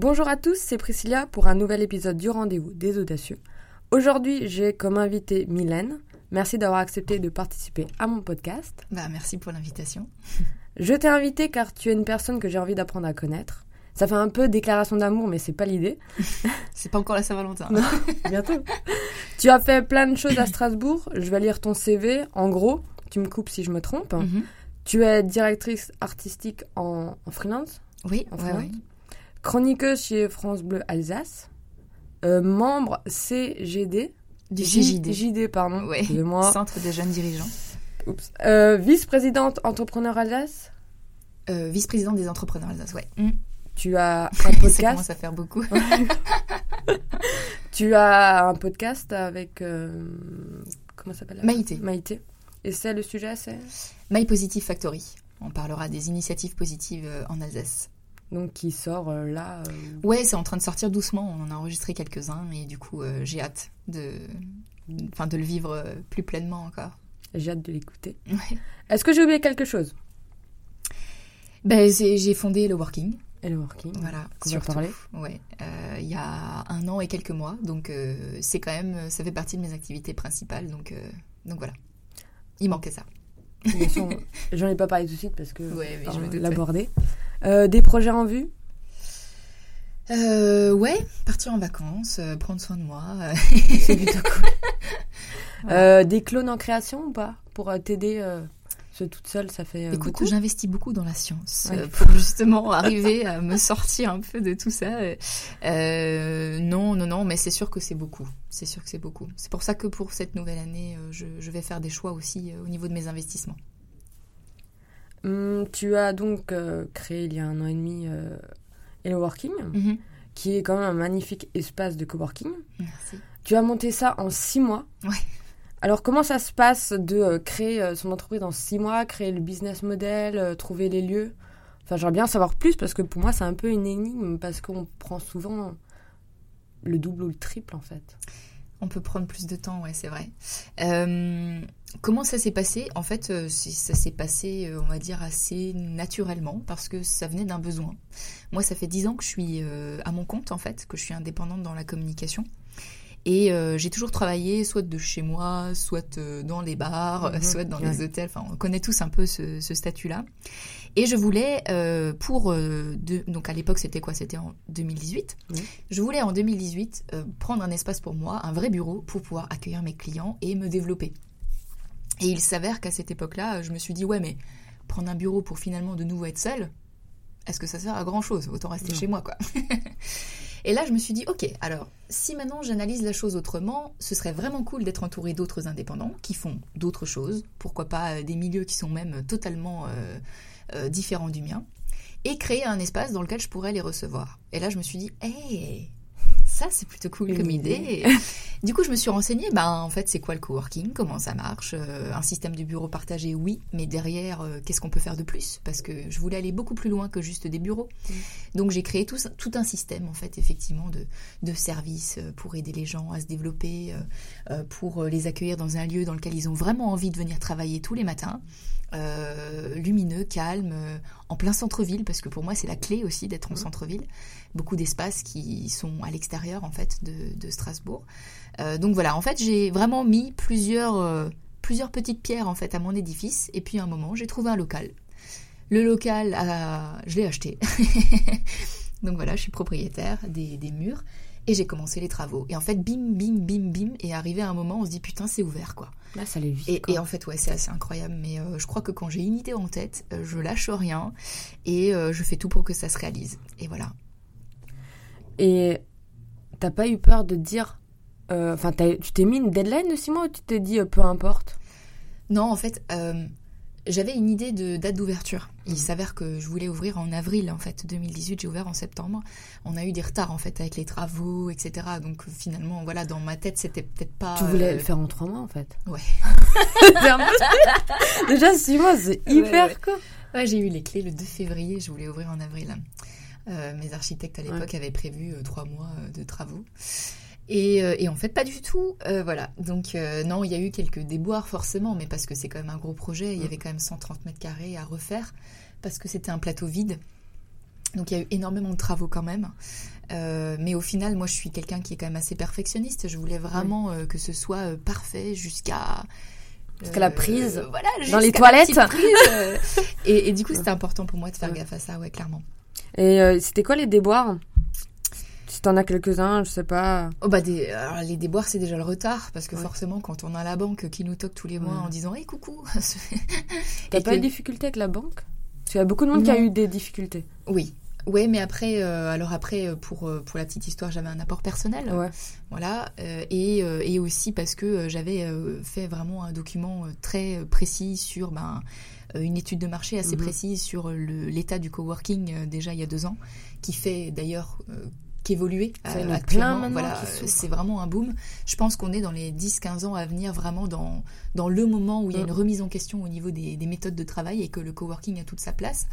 Bonjour à tous, c'est Priscilla pour un nouvel épisode du rendez-vous des audacieux. Aujourd'hui, j'ai comme invité Mylène. Merci d'avoir accepté de participer à mon podcast. Bah, merci pour l'invitation. Je t'ai invité car tu es une personne que j'ai envie d'apprendre à connaître. Ça fait un peu déclaration d'amour, mais c'est pas l'idée. c'est pas encore la Saint-Valentin. bientôt. tu as fait plein de choses à Strasbourg. Je vais lire ton CV. En gros, tu me coupes si je me trompe. Mhm. Tu es directrice artistique en, en freelance? Oui, en ouais, freelance? ouais. Chroniqueuse chez France Bleu Alsace. Euh, membre CGD. Du CJD. JD, pardon. Ouais. Excusez-moi. Centre des jeunes dirigeants. Oups. Euh, Vice-présidente entrepreneur Alsace. Euh, Vice-présidente des entrepreneurs Alsace, ouais. Mm. Tu as un Ça podcast? commence à faire beaucoup. tu as un podcast avec. comment ça s'appelle Maïté. Maïté. Et c'est le sujet, c'est? My Positive Factory. On parlera des initiatives positives en Alsace. Donc qui sort euh, là. euh, Ouais, c'est en train de sortir doucement. On en a enregistré quelques-uns et du coup, euh, j'ai hâte de, enfin, de le vivre plus pleinement encore. J'ai hâte de l'écouter. Ouais. Est-ce que j'ai oublié quelque chose? Ben, j'ai fondé le Working. Et le working. Voilà, va surtout. parler. Ouais, il y a un an et quelques mois, donc c'est quand même, ça fait partie de mes activités principales, donc donc voilà. Il manquait ça. J'en ai pas parlé tout de suite parce que Ouais, mais on l'aborder. Des projets en vue? Euh, ouais, partir en vacances, euh, prendre soin de moi. euh. C'est plutôt cool. Euh, des clones en création ou pas? Pour euh, t'aider euh, toute seule, ça fait euh, Écoute, beaucoup? j'investis beaucoup dans la science Ouais. euh, pour justement arriver à me sortir un peu de tout ça. Euh, non, non, non, mais c'est sûr que c'est beaucoup. C'est sûr que c'est beaucoup. C'est pour ça que pour cette nouvelle année, euh, je, je vais faire des choix aussi euh, au niveau de mes investissements. Hum, tu as donc euh, créé il y a un an et demi euh, Hello Working, Mhm. qui est quand même un magnifique espace de coworking. Merci. Tu as monté ça en six mois. Ouais. Alors comment ça se passe de euh, créer son entreprise en six mois, créer le business model, trouver les lieux? Enfin, j'aimerais bien en savoir plus parce que pour moi c'est un peu une énigme parce qu'on prend souvent le double ou le triple en fait. On peut prendre plus de temps, ouais, c'est vrai. Euh, comment ça s'est passé? En fait, euh, ça s'est passé, euh, on va dire, assez naturellement parce que ça venait d'un besoin. Moi, ça fait dix ans que je suis euh, à mon compte, en fait, que je suis indépendante dans la communication. Et euh, j'ai toujours travaillé soit de chez moi, soit dans les bars, Mhm. soit dans Ouais. les hôtels. Enfin, on connaît tous un peu ce, ce statut-là. Et je voulais, euh, pour... euh, de- donc à l'époque, c'était quoi? C'était en 2018. Oui. Je voulais en 2018 euh, prendre un espace pour moi, un vrai bureau, pour pouvoir accueillir mes clients et me développer. Et il s'avère qu'à cette époque-là, je me suis dit, ouais, mais prendre un bureau pour finalement de nouveau être seule, est-ce que ça sert à grand-chose? Autant rester Non. chez moi, quoi. et là, je me suis dit, ok, alors, si maintenant j'analyse la chose autrement, ce serait vraiment cool d'être entouré d'autres indépendants qui font d'autres choses, pourquoi pas euh, des milieux qui sont même totalement euh, euh, différents du mien, et créer un espace dans lequel je pourrais les recevoir. Et là, je me suis dit, hé, ça c'est plutôt cool Une comme idée. Du coup, je me suis renseignée, ben, en fait, c'est quoi le coworking? Comment ça marche? Euh, Un système de bureaux partagés, oui, mais derrière, euh, qu'est-ce qu'on peut faire de plus? Parce que je voulais aller beaucoup plus loin que juste des bureaux. Donc, j'ai créé tout, un système, en fait, effectivement, de, de services euh, pour aider les gens à se développer, euh, pour les accueillir dans un lieu dans lequel ils ont vraiment envie de venir travailler tous les matins. Euh, lumineux, calme, euh, en plein centre-ville, parce que pour moi, c'est la clé aussi d'être en centre-ville. Beaucoup d'espaces qui sont à l'extérieur, en fait, de, de Strasbourg. Euh, donc voilà, en fait, j'ai vraiment mis plusieurs, plusieurs petites pierres en fait à mon édifice. Et puis à un moment, j'ai trouvé un local. Le local, je l'ai acheté. donc voilà, je suis propriétaire des, des murs. Et j'ai commencé les travaux. Et en fait, bim, bim, bim, bim. Et arrivé à un moment, on se dit putain, c'est ouvert quoi. Là ça allait vite. Et, en fait, ouais, c'est assez incroyable. Mais euh, je crois que quand j'ai une idée en tête, euh, je lâche rien et euh, je fais tout pour que ça se réalise. Et voilà. Et t'as pas eu peur de dire. Enfin, tu t'es mis une deadline de six mois ou tu t'es dit peu importe? Non, en fait, j'avais une idée de date d'ouverture. Il Mhm. s'avère que je voulais ouvrir en avril, en fait, 2018. J'ai ouvert en septembre. On a eu des retards, en fait, avec les travaux, etc. Donc, euh, finalement, voilà, dans ma tête, c'était peut-être pas... Tu voulais euh, le faire en trois mois en fait. Ouais. Un peu- Déjà six mois c'est hyper ouais. Ouais, j'ai eu les clés le 2 février. Je voulais ouvrir en avril. Euh, mes architectes, à l'époque, avaient prévu euh, trois mois euh, de travaux. Et, euh, et en fait, pas du tout. Euh, voilà. Donc, euh, non, il y a eu quelques déboires, forcément, mais parce que c'est quand même un gros projet. Il y Mm. avait quand même 130 mètres carrés à refaire, parce que c'était un plateau vide. Donc il y a eu énormément de travaux quand même. Euh, mais au final, moi, je suis quelqu'un qui est quand même assez perfectionniste. Je voulais vraiment que ce soit parfait jusqu'à jusqu'à la prise. voilà, dans les toilettes. et, et, du coup, c'était important pour moi de faire gaffe à ça, ouais, clairement. Et c'était quoi les déboires? Si t'en as quelques-uns, je sais pas. Oh bah des, alors les déboires c'est déjà le retard parce que forcément quand on a la banque qui nous toque tous les mois en disant hé coucou. T'as pas eu de difficulté avec la banque? Parce qu'il y a beaucoup de monde qui a eu des difficultés. Oui, oui, mais après, euh, alors après, euh, pour, euh, pour la petite histoire, j'avais un apport personnel. Voilà. et, et aussi parce que j'avais fait vraiment un document très précis sur ben, une étude de marché assez mhm. précise sur l'état du coworking déjà il y a deux ans, qui fait d'ailleurs qu'évoluer actuellement. Voilà, c'est vraiment un boom. Je pense qu'on est dans les 10-15 ans à venir vraiment dans, dans le moment où il y a une mm. remise en question au niveau des, des méthodes de travail et que le coworking a toute sa place.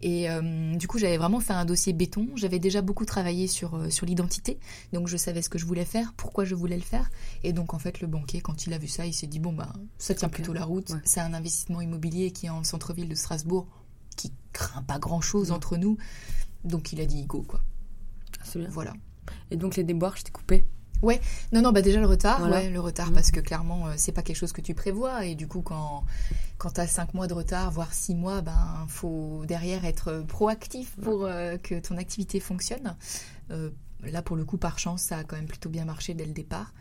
Et euh, du coup, j'avais vraiment fait un dossier béton. J'avais déjà beaucoup travaillé sur, euh, sur l'identité. Donc, je savais ce que je voulais faire, pourquoi je voulais le faire. Et donc, en fait, le banquier, quand il a vu ça, il s'est dit bon, bah, ça tient plutôt la route. C'est un investissement immobilier qui est en centre-ville de Strasbourg, qui craint pas grand-chose entre nous. Donc, il a dit go, quoi. Ah, c'est bien. Voilà. Et donc, les déboires, je t'ai coupé Ouais, non, non, bah déjà le retard, ouais, le retard, mmh. parce que clairement, euh, c'est pas quelque chose que tu prévois, et du coup, quand, quand tu as 5 mois de retard, voire 6 mois, ben faut derrière être proactif pour euh, que ton activité fonctionne. Euh, là, pour le coup, par chance, ça a quand même plutôt bien marché dès le départ.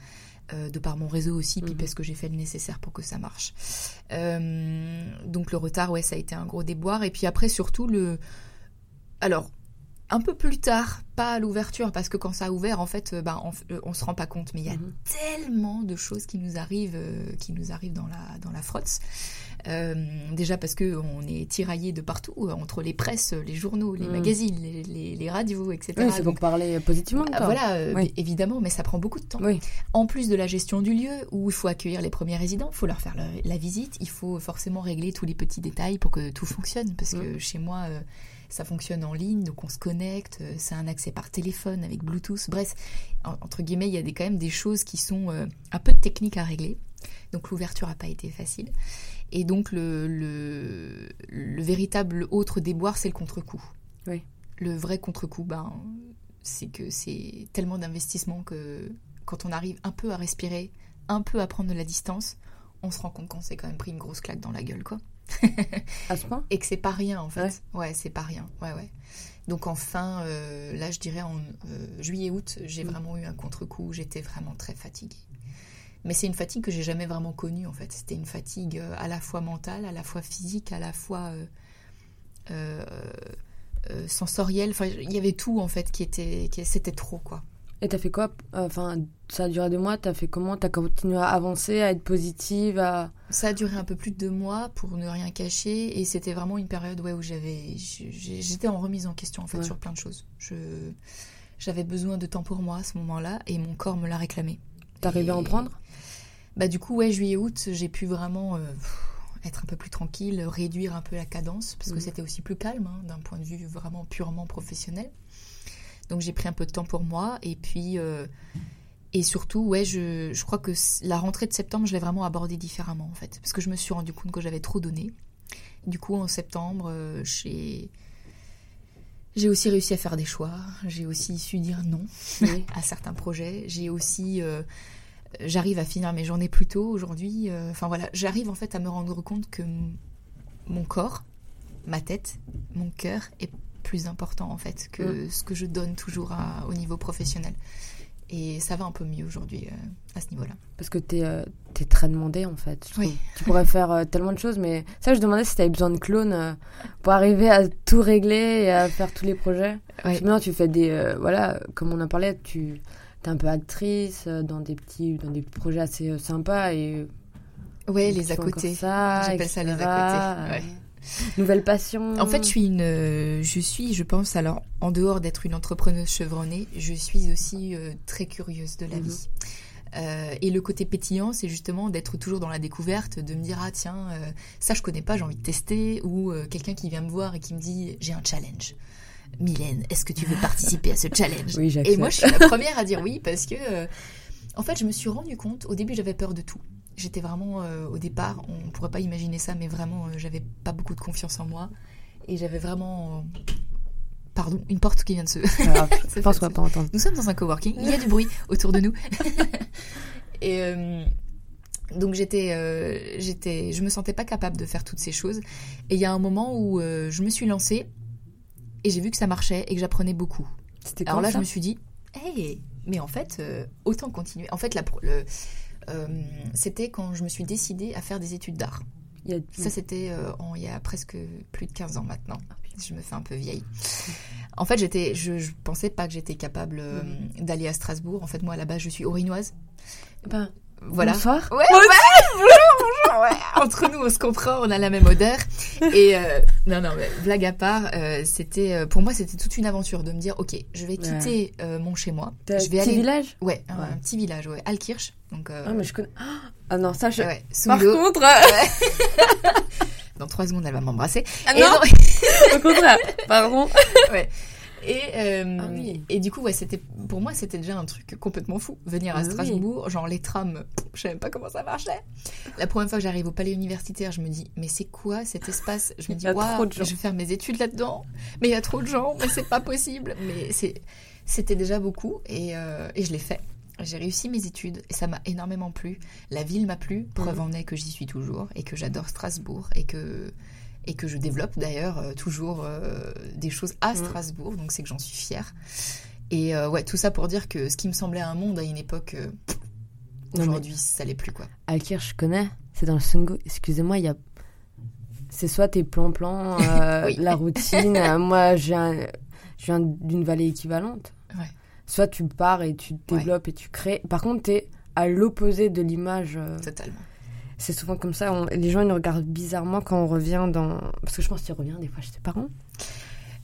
de par mon réseau aussi, puis mmh. parce que j'ai fait le nécessaire pour que ça marche. donc le retard, ouais, ça a été un gros déboire. Et puis après, surtout, le... Alors, un peu plus tard, pas à l'ouverture, parce que quand ça a ouvert, en fait, euh, ben, euh, on, se rend pas compte, mais il y a mhm. tellement de choses qui nous arrivent, euh, qui nous arrivent dans la dans la frotte. déjà parce que on est tiraillé de partout, entre les presses, les journaux, les mhm. magazines, les, les, radios, etc. Oui, c'est pour parler positivement. voilà, évidemment, mais ça prend beaucoup de temps. En plus de la gestion du lieu, où il faut accueillir les premiers résidents, il faut leur faire la, visite, il faut forcément régler tous les petits détails pour que tout fonctionne, parce que mhm. chez moi ça fonctionne en ligne, donc on se connecte, euh, c'est un accès par téléphone avec Bluetooth. Bref, entre guillemets, il y a des, quand même des choses qui sont euh, un peu de technique à régler. Donc l'ouverture n'a pas été facile. Et donc le, le, véritable autre déboire, c'est le contre-coup. Oui. Le vrai contre-coup, ben, c'est que c'est tellement d'investissement que quand on arrive un peu à respirer, un peu à prendre de la distance, on se rend compte qu'on s'est quand même pris une grosse claque dans la gueule, quoi à ce point Et que c'est pas rien en fait. Ouais, c'est pas rien. Ouais, ouais. Donc enfin, euh, là je dirais en euh, juillet-août, j'ai mm. vraiment eu un contre-coup. J'étais vraiment très fatiguée. Mais c'est une fatigue que j'ai jamais vraiment connue en fait. C'était une fatigue euh, à la fois mentale, à la fois physique, à la fois sensorielle. Enfin, il y avait tout en fait qui était, qui, c'était trop quoi. Et t'as fait quoi Enfin, ça a duré deux mois. T'as fait comment? T'as continué à avancer, à être positive à... Ça a duré un peu plus de deux mois pour ne rien cacher. Et c'était vraiment une période ouais, où j'avais, j'étais en remise en question en fait sur plein de choses. Je, j'avais besoin de temps pour moi à ce moment-là et mon corps me l'a réclamé. T'arrivais à en prendre? Bah du coup, ouais, juillet-août, j'ai pu vraiment euh, être un peu plus tranquille, réduire un peu la cadence parce que mmh. c'était aussi plus calme hein, d'un point de vue vraiment purement professionnel. Donc j'ai pris un peu de temps pour moi et puis euh, et surtout ouais je, je, crois que la rentrée de septembre je l'ai vraiment abordée différemment en fait parce que je me suis rendu compte que j'avais trop donné. Du coup en septembre euh, j'ai j'ai aussi réussi à faire des choix. J'ai aussi su dire non à certains projets. J'ai aussi euh, j'arrive à finir mes journées plus tôt aujourd'hui. Enfin voilà, j'arrive en fait à me rendre compte que mon corps, ma tête, mon cœur est plus important en fait que mm. ce que je donne toujours au niveau professionnel. Et ça va un peu mieux aujourd'hui euh, à ce niveau-là. Parce que tu es, euh, très demandé en fait. Oui. Tu pourrais faire euh, tellement de choses, mais ça, je demandais si tu avais besoin de clones pour arriver à tout régler et à faire tous les projets. Maintenant, tu fais des. voilà, comme on en parlait, tu es un peu actrice dans des petits, dans des projets assez sympas et. Ouais, les à côté. J'appelle ça les à côté. Nouvelle passion. En fait, je suis une, euh, je suis, je pense, alors en dehors d'être une entrepreneuse chevronnée, je suis aussi euh, très curieuse de la mhm. vie. Euh, et le côté pétillant, c'est justement d'être toujours dans la découverte, de me dire ah tiens ça je connais pas, j'ai envie de tester, ou quelqu'un qui vient me voir et qui me dit j'ai un challenge. Mylène, est-ce que tu veux participer à ce challenge Oui, Et moi je suis la première à dire oui parce que en fait je me suis rendu compte, au début j'avais peur de tout j'étais vraiment euh, au départ, on pourrait pas imaginer ça, mais vraiment, euh, j'avais pas beaucoup de confiance en moi et j'avais vraiment Pardon, une porte qui vient de se. Alors, je pense qu'on pas entendre. Nous sommes dans un coworking, il y a du bruit autour de nous. et euh, donc j'étais, euh, j'étais, je me sentais pas capable de faire toutes ces choses. Et il y a un moment où euh, je me suis lancée et j'ai vu que ça marchait et que j'apprenais beaucoup. Alors là, je me suis dit, hey, mais en fait, euh, autant continuer. En fait, la, le, euh, c'était quand je me suis décidée à faire des études d'art. Il y a- Ça, c'était euh, il y a presque plus de 15 ans maintenant. Je me fais un peu vieille. En fait, j'étais, je, je pensais pas que j'étais capable euh, d'aller à Strasbourg. En fait, moi, à la base, je suis orinoise. Ben, Voilà. Bonsoir. Ouais, ouais, bonjour, bonjour, ouais. Entre nous, on se comprend, on a la même odeur. Et euh, non, non, mais blague à part, euh, c'était, euh, pour moi, c'était toute une aventure de me dire, ok, je vais quitter euh, mon chez moi, je vais petit aller, village? Ouais, un, petit village, ouais, Alkirch, donc, euh, Ah, mais je connais. Ah non, ça, je. ouais, Par contre, euh, Dans trois secondes, elle va m'embrasser. Ah non non, au contraire. Pardon. ouais. Et, euh, Ah oui. et du coup, ouais, c'était pour moi, c'était déjà un truc complètement fou. Venir à Ah oui. Strasbourg, genre les trams, je savais même pas comment ça marchait. La première fois que j'arrive au palais universitaire, je me dis, mais c'est quoi cet espace? Je me dis, waouh, je vais faire mes études là-dedans, mais il y a trop de gens, mais c'est pas possible. Mais c'était déjà beaucoup et, euh, et je l'ai fait. J'ai réussi mes études et ça m'a énormément plu. La ville m'a plu, preuve Mhm. en est que j'y suis toujours et que j'adore Strasbourg et que et que je développe d'ailleurs euh, toujours euh, des choses à Mhm. Strasbourg, donc c'est que j'en suis fière. Et euh, ouais, tout ça pour dire que ce qui me semblait un monde à une époque, aujourd'hui, ça l'est plus quoi. Alkir, je connais. C'est dans le Sungo. Excusez-moi, il y a. C'est soit tes plans-plans, Oui. la routine. moi, je viens, d'une vallée équivalente. Ouais. Soit tu pars et tu Ouais. développes et tu crées. Par contre, t'es à l'opposé de l'image. Totalement. C'est souvent comme ça. on- les gens ils nous regardent bizarrement quand on revient dans. Parce que je pense qu'il revient des fois chez tes parents.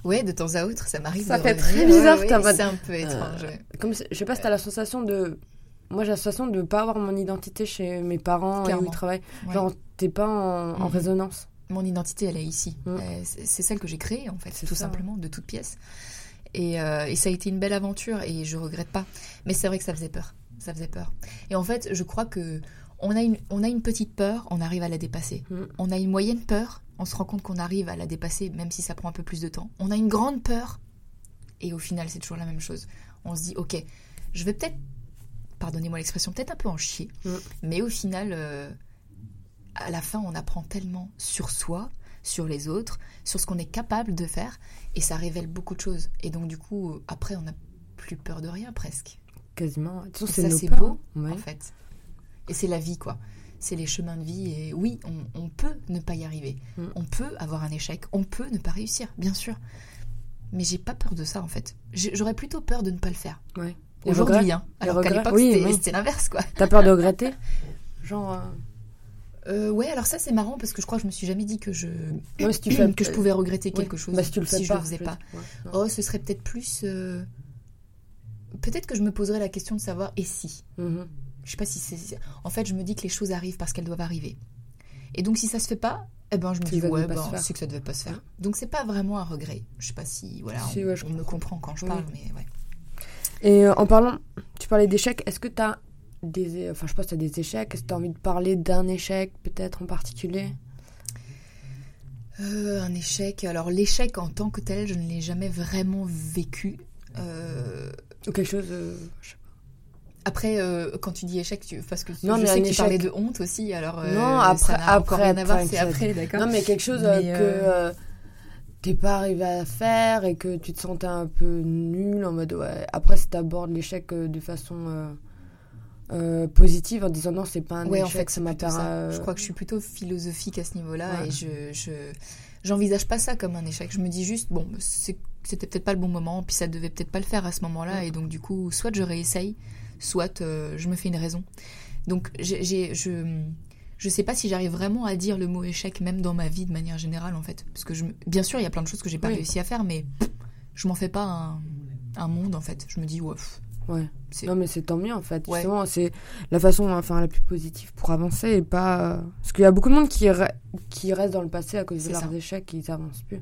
Ouais, de temps à autre, ça m'arrive. Ça fait très bizarre, Ouais, ouais, C'est un peu étrange. ouais. Comme je sais pas si t'as la sensation de. Moi, j'ai la sensation de pas avoir mon identité chez mes parents et où Clairement. ils travaillent. Ouais. Genre, t'es pas en, en Mhm. résonance. Mon identité, elle est ici. Mm. Euh, c'est celle que j'ai créée, en fait, tout ça. simplement, de toutes pièces. Et, euh, et ça a été une belle aventure et je regrette pas. Mais c'est vrai que ça faisait peur. Ça faisait peur. Et en fait, je crois que on a une, on a une petite peur, on arrive à la dépasser. Mm. On a une moyenne peur, on se rend compte qu'on arrive à la dépasser, même si ça prend un peu plus de temps. On a une grande peur, et au final, c'est toujours la même chose. On se dit, ok, je vais peut-être, pardonnez-moi l'expression, peut-être un peu en chier, Mm. mais au final, euh, à la fin, on apprend tellement sur soi, sur les autres, sur ce qu'on est capable de faire, et ça révèle beaucoup de choses. Et donc, du coup, après, on n'a plus peur de rien presque. Quasiment. C'est ça, c'est beau, hein. Ouais. en fait. Et c'est la vie, quoi. C'est les chemins de vie. Et oui, on, on peut ne pas y arriver. Mm. On peut avoir un échec. On peut ne pas réussir, bien sûr. Mais j'ai pas peur de ça, en fait. J'aurais plutôt peur de ne pas le faire. Ouais. Aujourd'hui, hein. Alors qu'à l'époque, Oui, c'était oui. l'inverse, quoi. T'as peur de regretter Genre. euh, Euh, ouais, alors ça, c'est marrant parce que je crois que je me suis jamais dit que je, Non, mais si tu fais que je pouvais regretter Oui. quelque chose Bah, si tu le fais je pas. le faisais pas. ouais. Oh, ce serait peut-être plus. euh, Peut-être que je me poserais la question de savoir et si? Mhm. Je sais pas si c'est. En fait, je me dis que les choses arrivent parce qu'elles doivent arriver. Et donc, si ça se fait pas, eh ben, je me dis que ça ouais, devait pas ben, se faire. c'est que ça devait pas se faire. Ouais. Donc, c'est pas vraiment un regret. Je sais pas si voilà, Si, on, ouais, je on me comprend quand je Oui. parle, mais ouais. Et euh, en parlant, tu parlais d'échecs, est-ce que t'as des. Enfin, je pense que t'as des échecs. Est-ce que t'as envie de parler d'un échec, peut-être en particulier? Euh, un échec. Alors, l'échec en tant que tel, je ne l'ai jamais vraiment vécu. Euh, Ou quelque chose. euh, je sais Après, euh, quand tu dis échec, tu... parce que Non, je mais sais que tu échec- parlais de honte aussi, alors euh, Non, ça après- encore après, rien à voir, c'est après, d'accord. Non, mais quelque chose euh, Mais, que euh, euh, t'es pas arrivé à faire et que tu te sentais un peu nul en mode ouais. Après, si t'abordes l'échec euh, de façon euh, euh, positive en disant non, c'est pas un Ouais, échec, en fait, ça m'a ça. Je crois que je suis plutôt philosophique à ce niveau-là Ouais. et je, je j'envisage pas ça comme un échec. Je me dis juste bon, c'était peut-être pas le bon moment, puis ça devait peut-être pas le faire à ce moment-là, Ouais. et donc du coup, soit je réessaye, soit euh, je me fais une raison. Donc j'ai, je je sais pas si j'arrive vraiment à dire le mot échec même dans ma vie de manière générale en fait, parce que je, bien sûr il y a plein de choses que j'ai pas Oui. réussi à faire, mais je m'en fais pas un, un monde en fait. Je me dis ouais, Ouais. Non, mais c'est tant mieux en fait. Ouais. C'est la façon enfin, la plus positive pour avancer et pas. Parce qu'il y a beaucoup de monde qui, re- qui reste dans le passé à cause de leurs ça. échecs et ils avancent plus.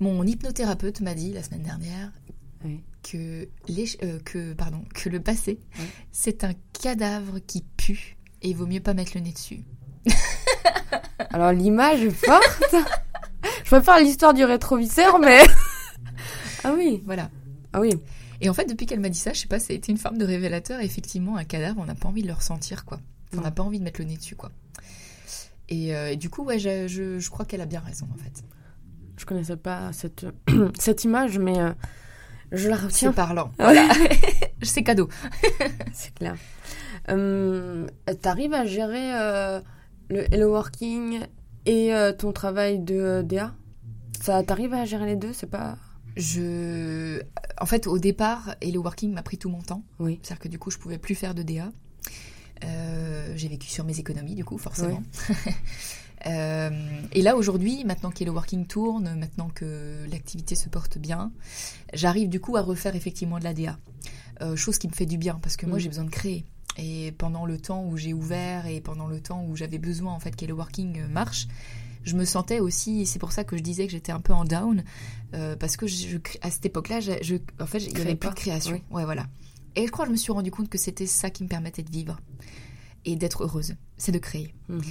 Mon hypnothérapeute m'a dit la semaine dernière Oui. que, l'éch- euh, que, pardon, que le passé, c'est un cadavre qui pue et il vaut mieux pas mettre le nez dessus. Alors l'image est forte. Je préfère l'histoire du rétroviseur, mais. ah oui. Voilà. Ah oui. Et en fait, depuis qu'elle m'a dit ça, je sais pas, ça a été une forme de révélateur. Effectivement, un cadavre, on n'a pas envie de le ressentir, quoi. On n'a pas envie de mettre le nez dessus, quoi. Et, euh, et du coup, ouais, je, je- je crois qu'elle a bien raison, en fait. Je connaissais pas cette, cette image, mais euh, je la C'est retiens. parlant. Voilà. C'est cadeau. C'est clair. Euh, T'arrives à gérer euh, le Hello Working et euh, ton travail de DA Ça, t'arrives à gérer les deux? C'est pas. Je... En fait, au départ, Hello Working m'a pris tout mon temps. Oui. C'est-à-dire que du coup, je pouvais plus faire de DA. J'ai vécu sur mes économies, du coup, forcément. Euh, et là, aujourd'hui, maintenant qu'Hello Working tourne, maintenant que l'activité se porte bien, j'arrive du coup à refaire effectivement de la DA. Euh, chose qui me fait du bien, parce que moi, Mm. j'ai besoin de créer. Et pendant le temps où j'ai ouvert et pendant le temps où j'avais besoin en fait qu'Hello Working euh, marche, je me sentais aussi, et c'est pour ça que je disais que j'étais un peu en down, euh, parce que je, à cette époque-là, je, je- en fait, il y Créais avait plus de création. oui. Ouais, voilà. Et je crois que je me suis rendu compte que c'était ça qui me permettait de vivre et d'être heureuse, c'est de créer. Mhm.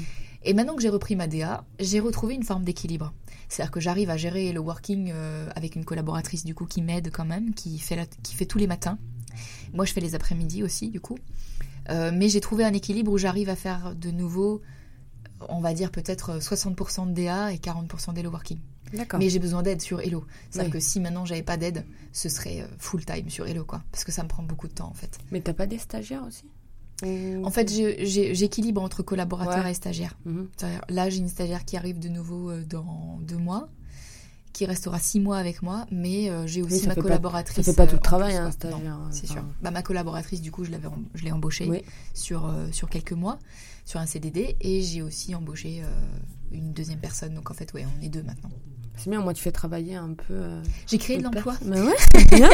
Et maintenant que j'ai repris ma DA, j'ai retrouvé une forme d'équilibre. C'est-à-dire que j'arrive à gérer le working euh, avec une collaboratrice du coup qui m'aide quand même, qui fait, la- qui fait tous les matins. Moi, je fais les après-midi aussi du coup. Euh, mais j'ai trouvé un équilibre où j'arrive à faire de nouveau, on va dire peut-être 60% de DA et 40% d'Hello Working. D'accord. Mais j'ai besoin d'aide sur Hello. C'est-à-dire Oui. que si maintenant j'avais pas d'aide, ce serait euh, full time sur Hello quoi. Parce que ça me prend beaucoup de temps en fait. Mais t'as pas des stagiaires aussi? Ou- En fait, j'équilibre entre collaborateurs Ouais. et stagiaires. Mhm. C'est-à-dire, Là, j'ai une stagiaire qui arrive de nouveau euh, dans deux mois, qui restera six mois avec moi, mais euh, j'ai aussi ma fait pas- collaboratrice. Ça fait pas tout euh, le en travail, plus, hein, un stagiaire. C'est enfin, sûr. Bah, ma collaboratrice, du coup, je l'avais, je l'ai embauchée Oui. sur, euh, sur quelques mois, sur un CDD, et j'ai aussi embauché euh, une deuxième personne. Donc en fait, ouais, on est deux maintenant. C'est bien, moi tu fais travailler un peu. euh, J'ai créé de l'emploi. Mais ouais, c'est bien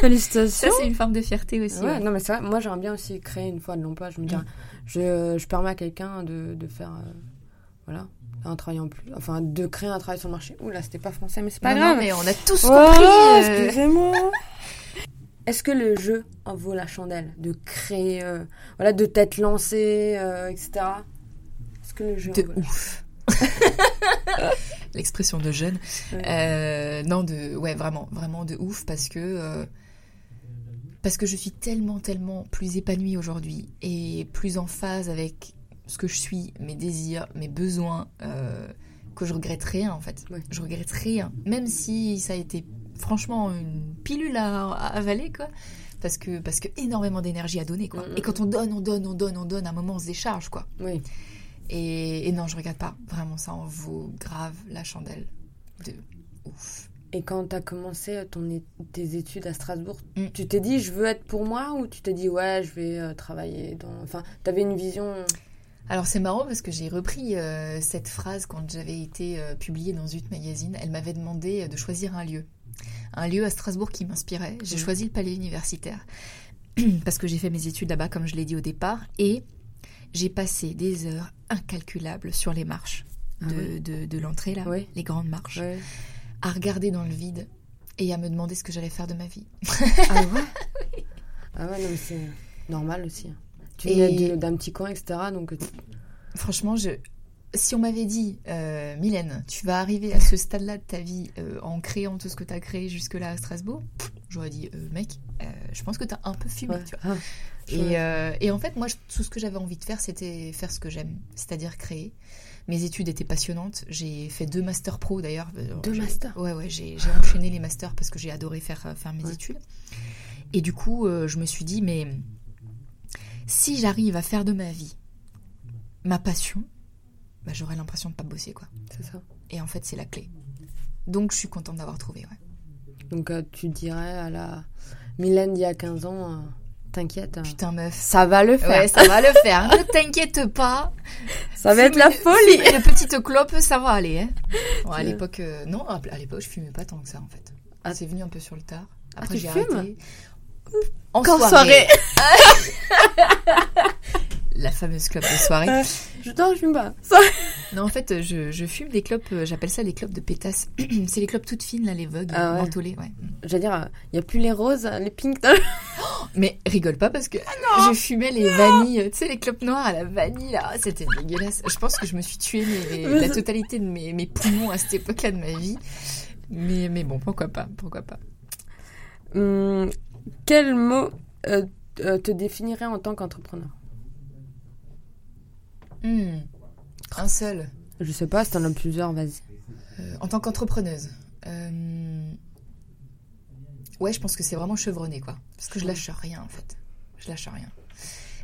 Félicitations Ça, c'est une forme de fierté aussi. Ouais, ouais. non mais c'est vrai, moi j'aimerais bien aussi créer une fois de l'emploi. Je me dis, Mm. je, je permets à quelqu'un de, de faire, euh, voilà, un travail en plus, enfin de créer un travail sur le marché. Ouh là, c'était pas français, mais c'est pas Non, grave. non, mais on a tous Oh, compris. euh, excusez-moi. Est-ce que le jeu en vaut la chandelle de créer, euh, voilà, de t'être lancé, euh, etc. Est-ce que le jeu en de vaut la ouf. L'expression de jeune. Ouais. Euh, non, de, ouais, vraiment, vraiment de ouf parce que, euh, parce que je suis tellement, tellement plus épanouie aujourd'hui et plus en phase avec ce que je suis, mes désirs, mes besoins, euh, que je regrette rien en fait. Ouais. Je regrette rien, même si ça a été franchement une pilule à, à avaler quoi. Parce que, parce que énormément d'énergie à donner quoi. Mm, Et quand on donne, on donne, on donne, on donne, à un moment on se décharge quoi. Oui. Et, et non, je regarde pas. Vraiment, ça en vaut grave la chandelle. De ouf. Et quand t'as commencé ton, é- tes études à Strasbourg, Mm. tu t'es dit je veux être pour moi ou tu t'es dit ouais je vais euh, travailler dans, enfin t'avais une vision? Alors c'est marrant parce que j'ai repris euh, cette phrase quand j'avais été euh, publiée dans Zut Magazine. Elle m'avait demandé euh, de choisir un lieu. Un lieu à Strasbourg qui m'inspirait. J'ai Mm. choisi le palais universitaire. parce que j'ai fait mes études là-bas, comme je l'ai dit au départ. Et j'ai passé des heures incalculables sur les marches Ah de, de, de l'entrée, là, les grandes marches, Ouais. à regarder dans le vide et à me demander ce que j'allais faire de ma vie. Ah ouais. ah ouais non mais c'est normal aussi. Tu Et- venais de- d'un petit coin etc donc euh, Franchement, je... si on m'avait dit, euh, Mylène, tu vas arriver à ce stade-là de ta vie euh, en créant tout ce que tu as créé jusque-là à Strasbourg, j'aurais dit, euh, mec, je pense que tu as un peu fumé. ouais. Tu vois. Ah, Et, et en fait, moi, je- tout ce que j'avais envie de faire, c'était faire ce que j'aime, c'est-à-dire créer. Mes études étaient passionnantes. J'ai fait deux masters pro d'ailleurs. Deux masters Ouais, ouais, j'ai enchaîné les masters parce que j'ai adoré faire, faire mes Ouais. études. Et du coup, je me suis dit, mais si j'arrive à faire de ma vie ma passion, bah, j'aurais l'impression de pas bosser, quoi. c'est ça. Et en fait, c'est la clé. Donc, je suis contente d'avoir trouvé, ouais. Donc euh, tu dirais à la Mylène d'il y a 15 ans, euh, t'inquiète, euh, Putain, meuf. ça va le faire. Ouais, ça va le faire. Ne t'inquiète pas. ça va être la folie. Une petite clope, ça va aller. Hein. Bon, à l'époque, euh, non, à l'époque, je fumais pas tant que ça, en fait. Ah. c'est venu un peu sur le tard. Ah, Après, tu j'ai arrêté. En Quand soirée. La fameuse clope de soirée. Euh, je non, je fume pas. Non, en fait, je, je fume des clopes, euh, j'appelle ça les clopes de pétasse. c'est les clopes toutes fines, là, les Vogue, Ah ouais. mentholées, ouais. J'allais dire, il y a plus les roses, les pinks. Mais rigole pas parce que je fumais les vanilles, euh, tu sais, les clopes noires à la vanille, là. Ah, C'était dégueulasse. Je pense que je me suis tué mais, les- la totalité de mes, mes poumons à cette époque-là de ma vie. Mais, mais bon, pourquoi pas, pourquoi pas. Hum, quel mot euh, euh, te définirait en tant qu'entrepreneur? Hmm. Un seul. Je sais pas, si t'en as plusieurs, vas-y. Euh, en tant qu'entrepreneuse. euh, Ouais, je pense que c'est vraiment chevronné, quoi. Parce que je lâche rien, en fait. Je lâche rien.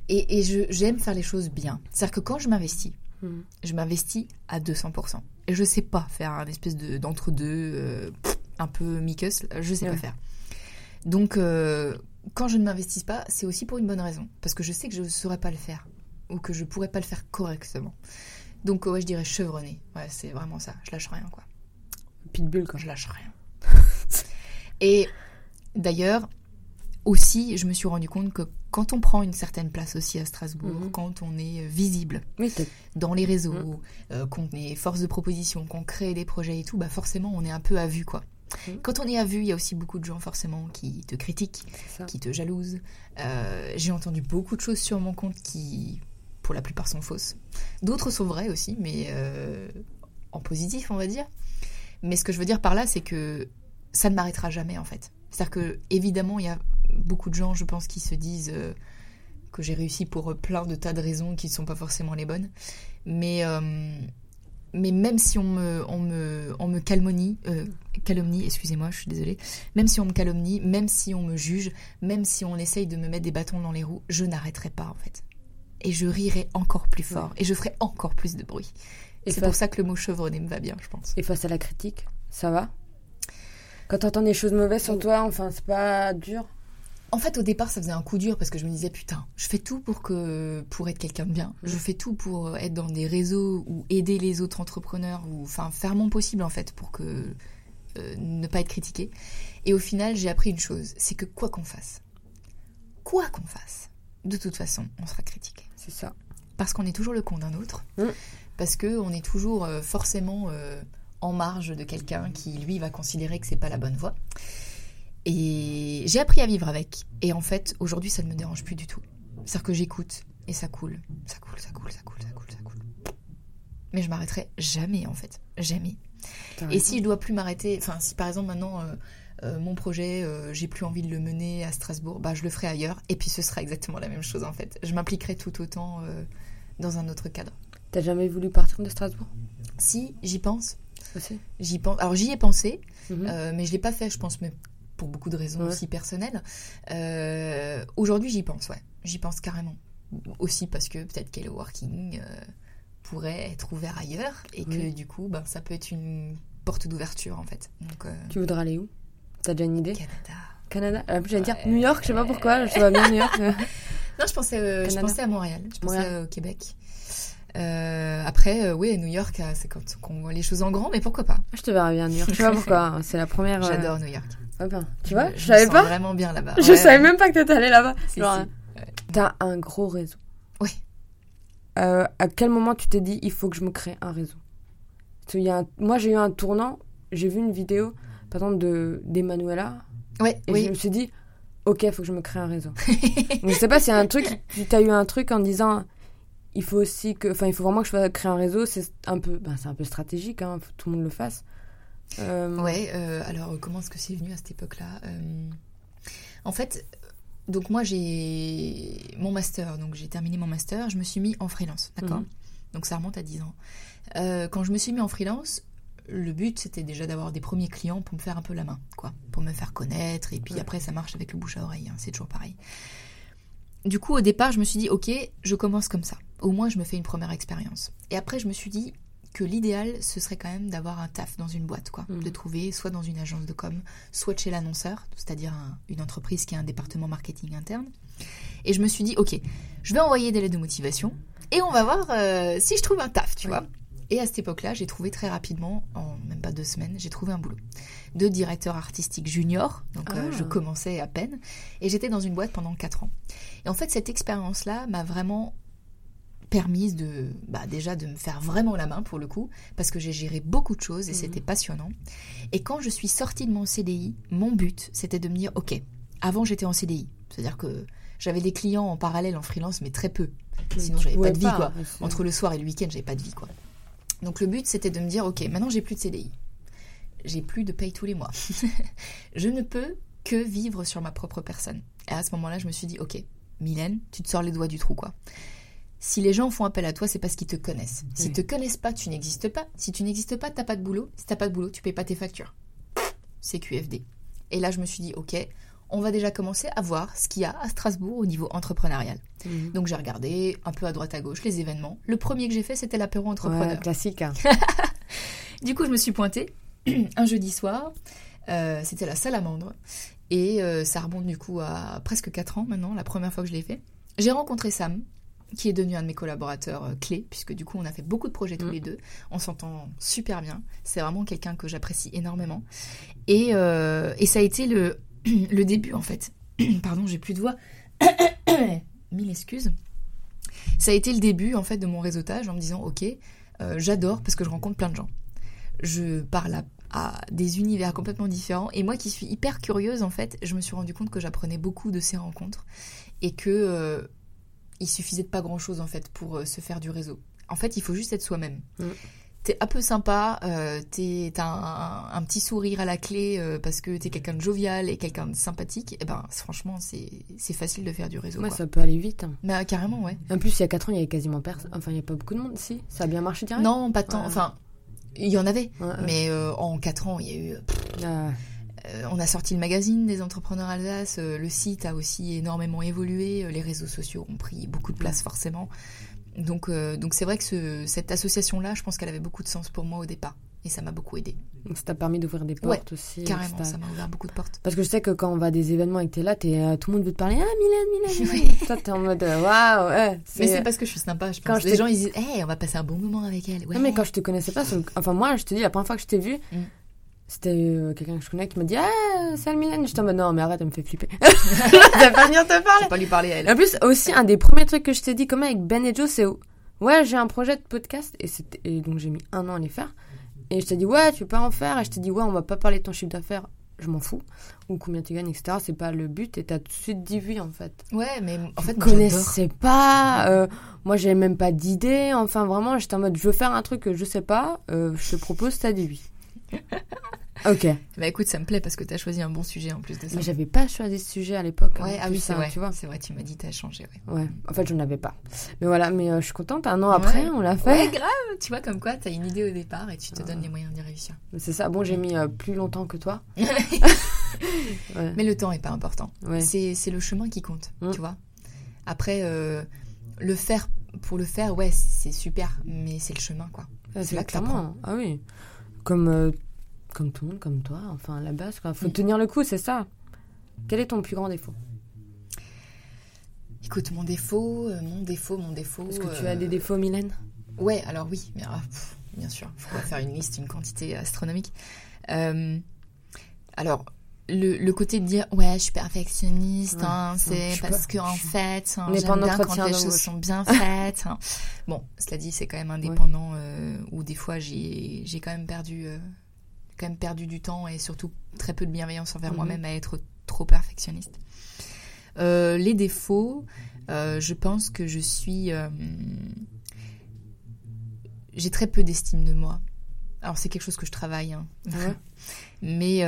Et, j'aime faire les choses bien. C'est-à-dire que quand je m'investis, Mhm. je m'investis à 200%. Et je sais pas faire un espèce de- d'entre-deux euh, un peu micus, je sais Ouais. pas faire. Donc, quand je ne m'investis pas, c'est aussi pour une bonne raison. Parce que je sais que je ne saurais pas le faire. Ou que je pourrais pas le faire correctement. Donc, ouais, je dirais chevronné. Ouais, c'est vraiment ça. Je lâche rien, quoi. Pitbull, quoi. Je lâche rien. Et d'ailleurs, aussi, je me suis rendu compte que quand on prend une certaine place aussi à Strasbourg, Mhm. quand on est visible Oui, t'as- dans les réseaux, Mhm. euh, qu'on est force de proposition, qu'on crée des projets et tout, bah forcément, on est un peu à vue, quoi. Mhm. Quand on est à vue, il y a aussi beaucoup de gens forcément qui te critiquent, qui te jalousent. Euh, J'ai entendu beaucoup de choses sur mon compte qui, pour la plupart, sont fausses. D'autres sont vraies aussi, mais euh, en positif, on va dire. Mais ce que je veux dire par là, c'est que ça ne m'arrêtera jamais, en fait. C'est-à-dire que, évidemment, il y a beaucoup de gens, je pense, qui se disent euh, que j'ai réussi pour plein de tas de raisons qui ne sont pas forcément les bonnes. Mais, euh, mais même si on me, on me, on me calmonie, euh, calomnie, excusez-moi, je suis désolée, même si on me calomnie, même si on me juge, même si on essaye de me mettre des bâtons dans les roues, je n'arrêterai pas, en fait. Et je rirai encore plus fort. Et je ferai encore plus de bruit. Et C'est face- pour ça que le mot chevronné me va bien, je pense. Et face à la critique, ça va? Quand t'entends des choses mauvaises sur toi, enfin, c'est pas dur? En fait, au départ, ça faisait un coup dur parce que je me disais putain, je fais tout pour que pour être quelqu'un de bien. Je fais tout pour être dans des réseaux ou aider les autres entrepreneurs ou enfin faire mon possible en fait pour que euh, ne pas être critiqué. Et au final, j'ai appris une chose, c'est que quoi qu'on fasse, quoi qu'on fasse, de toute façon, on sera critiqué C'est ça. parce qu'on est toujours le con d'un autre, Mm. parce que on est toujours euh, forcément euh, en marge de quelqu'un qui lui va considérer que c'est pas la bonne voie. Et j'ai appris à vivre avec. Et en fait, aujourd'hui, ça ne me dérange plus du tout. C'est-à-dire que j'écoute et ça coule, ça coule, ça coule, ça coule, ça coule, ça coule. Mais je m'arrêterai jamais en fait, jamais. Et si je dois plus m'arrêter, enfin si par exemple maintenant euh, euh, mon projet, euh, j'ai plus envie de le mener à Strasbourg, bah je le ferai ailleurs. Et puis ce sera exactement la même chose en fait. Je m'impliquerai tout autant euh, dans un autre cadre. T'as jamais voulu partir de Strasbourg? Si j'y pense, aussi? J'y pense. Alors j'y ai pensé, Mhm. mais je l'ai pas fait, je pense, mais pour beaucoup de raisons Ouais. aussi personnelles. Aujourd'hui, j'y pense, ouais, j'y pense carrément. Aussi parce que peut-être qu'Hello Working euh, pourrait être ouvert ailleurs et que du coup, ben, ça peut être une porte d'ouverture en fait. Donc euh, Tu voudrais aller où? T'as déjà une idée Canada. Canada En plus, j'allais dire. New York, je sais pas pourquoi, je vois bien New York. Non, je pensais, euh, je pensais à Montréal, je pensais Montréal. au Québec. Euh, après, euh, oui, New York, euh, c'est quand on voit les choses en grand, mais pourquoi pas? Je te verrais bien à New York, je sais pas pourquoi, hein, c'est la première. euh, J'adore New York. ah ben, tu vois, me- je me savais sens pas. vraiment bien là-bas. Je Ouais, savais ouais. même pas que t'étais allée là-bas. Si, Genre, si. euh, T'as un gros réseau. Oui. Euh, à quel moment tu t'es dit il faut que je me crée un réseau? Parce y a un- Moi j'ai eu un tournant, j'ai vu une vidéo par exemple de d'Emanuela Ouais, et oui. je me suis dit ok il faut que je me crée un réseau. Donc, je sais pas a un truc, tu as eu un truc en disant il faut aussi que, enfin il faut vraiment que je fasse créer un réseau, c'est un peu, ben, c'est un peu stratégique, hein, faut que tout le monde le fasse. Euh, Ouais, euh, alors comment est-ce que c'est venu à cette époque-là Euh, En fait, donc moi j'ai mon master, donc j'ai terminé mon master, je me suis mis en freelance, d'accord Mhm. Donc ça remonte à 10 ans. Euh, quand je me suis mis en freelance, le but c'était déjà d'avoir des premiers clients pour me faire un peu la main, quoi, pour me faire connaître, et puis Ouais. après ça marche avec le bouche à oreille, hein, c'est toujours pareil. Du coup, au départ, je me suis dit, ok, je commence comme ça. Au moins, je me fais une première expérience. Et après, je me suis dit que l'idéal, ce serait quand même d'avoir un taf dans une boîte, quoi. Mhm. De trouver soit dans une agence de com, soit chez l'annonceur, c'est-à-dire un- une entreprise qui a un département marketing interne. Et je me suis dit, ok, je vais envoyer des lettres de motivation et on va voir euh, si je trouve un taf, tu vois. Et à cette époque-là, j'ai trouvé très rapidement, en même pas deux semaines, j'ai trouvé un boulot de directeur artistique junior. Donc euh, Ah. je commençais à peine. Et j'étais dans une boîte pendant quatre ans. Et en fait, cette expérience-là m'a vraiment permise de, bah, déjà de me faire vraiment la main pour le coup, parce que j'ai géré beaucoup de choses et Mhm. c'était passionnant. Et quand je suis sortie de mon CDI, mon but, c'était de me dire, ok, avant j'étais en CDI, c'est-à-dire que j'avais des clients en parallèle en freelance, mais très peu. Sinon, j'avais pas de vie, quoi. Entre le soir et le week-end, j'avais pas de vie, quoi. Donc le but, c'était de me dire, ok, maintenant j'ai plus de CDI, j'ai plus de paye tous les mois. je ne peux que vivre sur ma propre personne. Et à ce moment-là, je me suis dit, ok, Mylène, tu te sors les doigts du trou, quoi. Si les gens font appel à toi, c'est parce qu'ils te connaissent. S'ils Oui. te connaissent pas, tu n'existes pas. Si tu n'existes pas, t'as pas de boulot. Si t'as pas de boulot, tu payes pas tes factures. C'est QFD. Et là, je me suis dit, ok, on va déjà commencer à voir ce qu'il y a à Strasbourg au niveau entrepreneurial. Mhm. Donc j'ai regardé un peu à droite à gauche les événements. Le premier que j'ai fait, c'était l'apéro entrepreneur. Ouais, classique. hein. Du coup, je me suis pointée un jeudi soir. Euh, c'était la salamandre. Et euh, ça remonte du coup à presque 4 ans maintenant, la première fois que je l'ai fait. J'ai rencontré Sam, qui est devenu un de mes collaborateurs euh, clés, puisque du coup, on a fait beaucoup de projets tous Mm. les deux. On s'entend super bien. C'est vraiment quelqu'un que j'apprécie énormément. Et, euh, et ça a été le, le début, en fait. Pardon, j'ai plus de voix. Mille excuses. Ça a été le début, en fait, de mon réseautage en me disant, OK, euh, j'adore parce que je rencontre plein de gens je parle à, des univers complètement différents. Et moi qui suis hyper curieuse, en fait, je me suis rendu compte que j'apprenais beaucoup de ces rencontres et que euh, il suffisait de pas grand chose en fait pour euh, se faire du réseau. En fait, il faut juste être soi-même. Mm. T'es un peu sympa, euh, t'as un, un petit sourire à la clé euh, parce que t'es quelqu'un de jovial et quelqu'un de sympathique. Et ben, franchement, c'est facile de faire du réseau. Ouais, quoi. ça peut aller vite. hein. Bah, carrément, ouais. En plus, il y a 4 ans, il y avait quasiment personne. Enfin, il n'y a pas beaucoup de monde. Si, ça a bien marché direct? Non, pas tant. Ouais. Enfin, il y en avait, Ouais, ouais. mais euh, en 4 ans, il y a eu Ah, Euh, on a sorti le magazine des entrepreneurs Alsace, euh, le site a aussi énormément évolué, euh, les réseaux sociaux ont pris beaucoup de place forcément. Donc euh, donc c'est vrai que ce- cette association-là, je pense qu'elle avait beaucoup de sens pour moi au départ. Et ça m'a beaucoup aidé. donc ça t'a permis d'ouvrir des Ouais, portes aussi. Carrément, ça m'a ouvert beaucoup de portes. Parce que je sais que quand on va à des événements et que t'es là, t'es, euh, tout le monde veut te parler. Ah, Mylène, Mylène, Mylène. Toi, t'es en mode euh, waouh, ouais. Mais c'est parce que je suis sympa, je Quand je Les gens, ils disent, hey, on va passer un bon moment avec elle. Ouais. Non, mais quand je te connaissais pas, le- enfin, moi, je te dis, la première fois que je t'ai vu, Mm. C'était euh, quelqu'un que je connais qui m'a dit Ah, c'est Mylène. J'étais en mode Non, mais arrête, elle me fait flipper. Je vais pas venir te Je parler. vais pas lui parler à elle. En plus, aussi, un des premiers trucs que je t'ai dit, comme avec Ben et Joe, c'est Ouais, j'ai un projet de podcast. Et, et donc, j'ai mis un an à les faire. Et je t'ai dit Ouais, tu peux pas en faire. Et je t'ai dit Ouais, on va pas parler de ton chiffre d'affaires. Je m'en fous. Ou combien tu gagnes, etc. C'est pas le but. Et t'as tout de suite dit oui, en fait. Ouais, mais en fait, Je connaissais pas. euh, moi, j'avais même pas d'idée. Enfin, vraiment, j'étais en mode Je veux faire un truc que je sais pas. euh, je te propose, t'as dit oui. ok. Bah écoute, ça me plaît parce que t'as choisi un bon sujet en plus de ça. Mais j'avais pas choisi ce sujet à l'époque. Ouais, en ah oui, c'est hein, vrai. Tu vois. C'est vrai, tu m'as dit, t'as changé, ouais. Ouais, en fait, je n'avais pas. Mais voilà, mais euh, je suis contente. Un an après, Ouais. on l'a Ouais, fait. grave. Tu vois, comme quoi, t'as une idée au départ et tu te donnes les moyens d'y réussir. C'est ça. Bon, j'ai mis euh, plus longtemps que toi. Ouais. Mais le temps est pas important. Ouais. C'est c'est le chemin qui compte, Mm. tu vois. Après, euh, le faire pour le faire, ouais, c'est super, mais c'est le chemin, quoi. Ah, c'est là que clairement. Ah oui. Comme, comme tout le monde, comme toi. Enfin, à la base, quoi. Faut tenir le coup, c'est ça. Quel est ton plus grand défaut? Écoute, mon défaut, euh, mon défaut, mon défaut. Est-ce que tu euh, as des défauts, Mylène? Ouais, alors oui, mais, ah, pff, bien sûr. Faut pas faire une liste, une quantité astronomique. Euh, alors, le, le côté de dire ouais, je suis perfectionniste, Ouais, hein, ouais, c'est parce pas- que en fait, hein, j'aime bien quand les choses sont bien faites. hein. Bon, cela dit, c'est quand même indépendant euh, où des fois j'ai j'ai quand même perdu euh, quand même perdu du temps et surtout très peu de bienveillance envers Mhm. moi-même à être trop perfectionniste. Euh, les défauts, euh, je pense que je suis euh, j'ai très peu d'estime de moi. Alors c'est quelque chose que je travaille, hein. Ouais. mais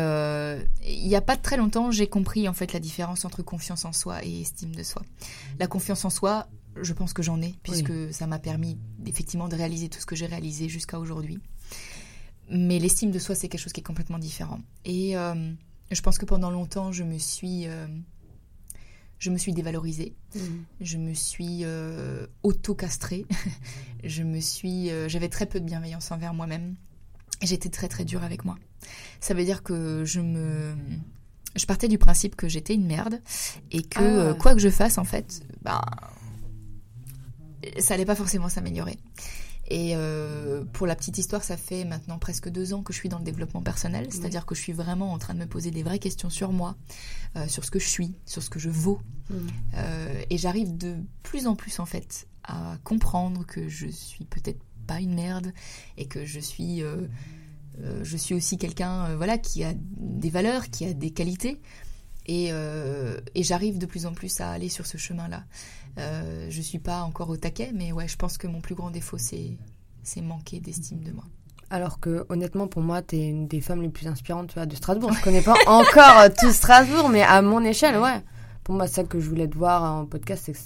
il n'y a pas très longtemps, j'ai compris en fait la différence entre confiance en soi et estime de soi. La confiance en soi, je pense que j'en ai puisque ça m'a permis effectivement de réaliser tout ce que j'ai réalisé jusqu'à aujourd'hui. Mais l'estime de soi, c'est quelque chose qui est complètement différent. Et euh, je pense que pendant longtemps, je me suis, euh, je me suis dévalorisée. Mhm. Je me suis euh, auto-castrée. je me suis, j'avais très peu de bienveillance envers moi-même. J'étais très très dure avec moi. Ça veut dire que je me, je partais du principe que j'étais une merde et que Ah. quoi que je fasse en fait, bah, ça allait pas forcément s'améliorer. Et euh, pour la petite histoire, ça fait maintenant presque deux ans que je suis dans le développement personnel, c'est-à-dire que je suis vraiment en train de me poser des vraies questions sur moi, euh, sur ce que je suis, sur ce que je vaux, Mhm. euh, et j'arrive de plus en plus en fait à comprendre que je suis peut-être pas une merde et que je suis je suis aussi quelqu'un voilà qui a des valeurs, qui a des qualités et, et j'arrive de plus en plus à aller sur ce chemin-là. Euh, je suis pas encore au taquet, mais ouais, je pense que mon plus grand défaut c'est c'est manquer d'estime de moi. Alors que honnêtement, pour moi, t'es une des femmes les plus inspirantes tu vois, de Strasbourg. Je connais pas encore euh, tout Strasbourg, mais à mon échelle, ouais. Pour moi, c'est ça que je voulais te voir en podcast, etc.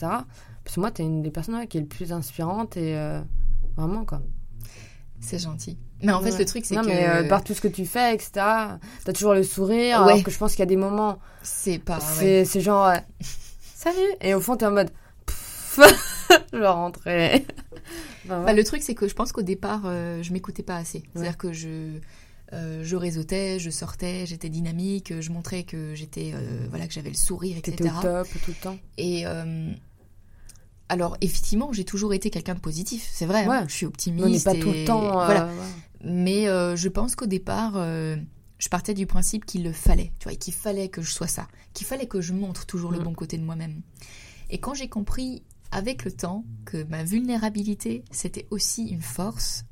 Parce que moi, t'es une des personnes ouais, qui est le plus inspirante et euh, vraiment quoi. C'est gentil. Mais en fait, Ouais. le truc, c'est non, que mais euh, par tout ce que tu fais, etc. T'as toujours le sourire. Ouais. Alors que je pense qu'il y a des moments, c'est pas. c'est ouais. c'est genre salut, et au fond t'es en mode je. Enfin, Bah, ouais. le truc, c'est que je pense qu'au départ, euh, je m'écoutais pas assez. C'est-à-dire que je, euh, je réseautais, je sortais, j'étais dynamique, je montrais que j'étais, euh, voilà, que j'avais le sourire, etc. au top tout le temps. Et euh, alors, effectivement, j'ai toujours été quelqu'un de positif. C'est vrai. hein. Ouais. je suis optimiste. On n'est pas tout le temps. Voilà. Mais je pense qu'au départ, je partais du principe qu'il le fallait, tu vois, qu'il fallait que je sois ça, qu'il fallait que je montre toujours le Mm. bon côté de moi-même. Et quand j'ai compris avec le temps que ma vulnérabilité, c'était aussi une force,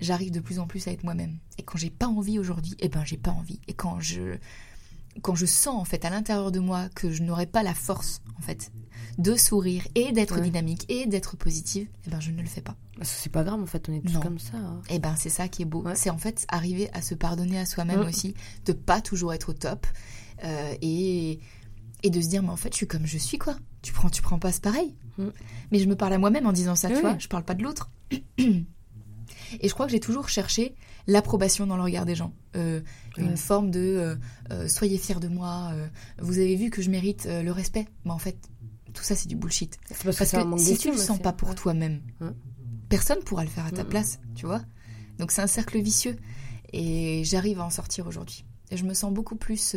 j'arrive de plus en plus à être moi-même. Et quand j'ai pas envie aujourd'hui, eh ben j'ai pas envie. Et quand je quand je sens en fait à l'intérieur de moi que je n'aurai pas la force en fait de sourire et d'être Ouais. dynamique et d'être positive, eh ben je ne le fais pas. C'est pas grave en fait, on est tous Non. comme ça. hein. Et ben c'est ça qui est beau. Ouais. C'est en fait arriver à se pardonner à soi-même aussi, de pas toujours être au top euh, et et de se dire mais en fait je suis comme je suis quoi. Tu prends tu prends pas c'est pareil. Mm. Mais je me parle à moi-même en disant ça, tu Oui. vois. Je parle pas de l'autre. Et je crois que j'ai toujours cherché l'approbation dans le regard des gens. Euh, Ouais. Une forme de euh, euh, soyez fiers de moi, vous avez vu que je mérite le respect. Mais en fait, tout ça c'est du bullshit. Parce, que si tu le sens pas pour Ouais. toi-même, Ouais. personne pourra le faire à ta Mm. place, tu vois. Donc c'est un cercle vicieux et j'arrive à en sortir aujourd'hui. Et je me sens beaucoup plus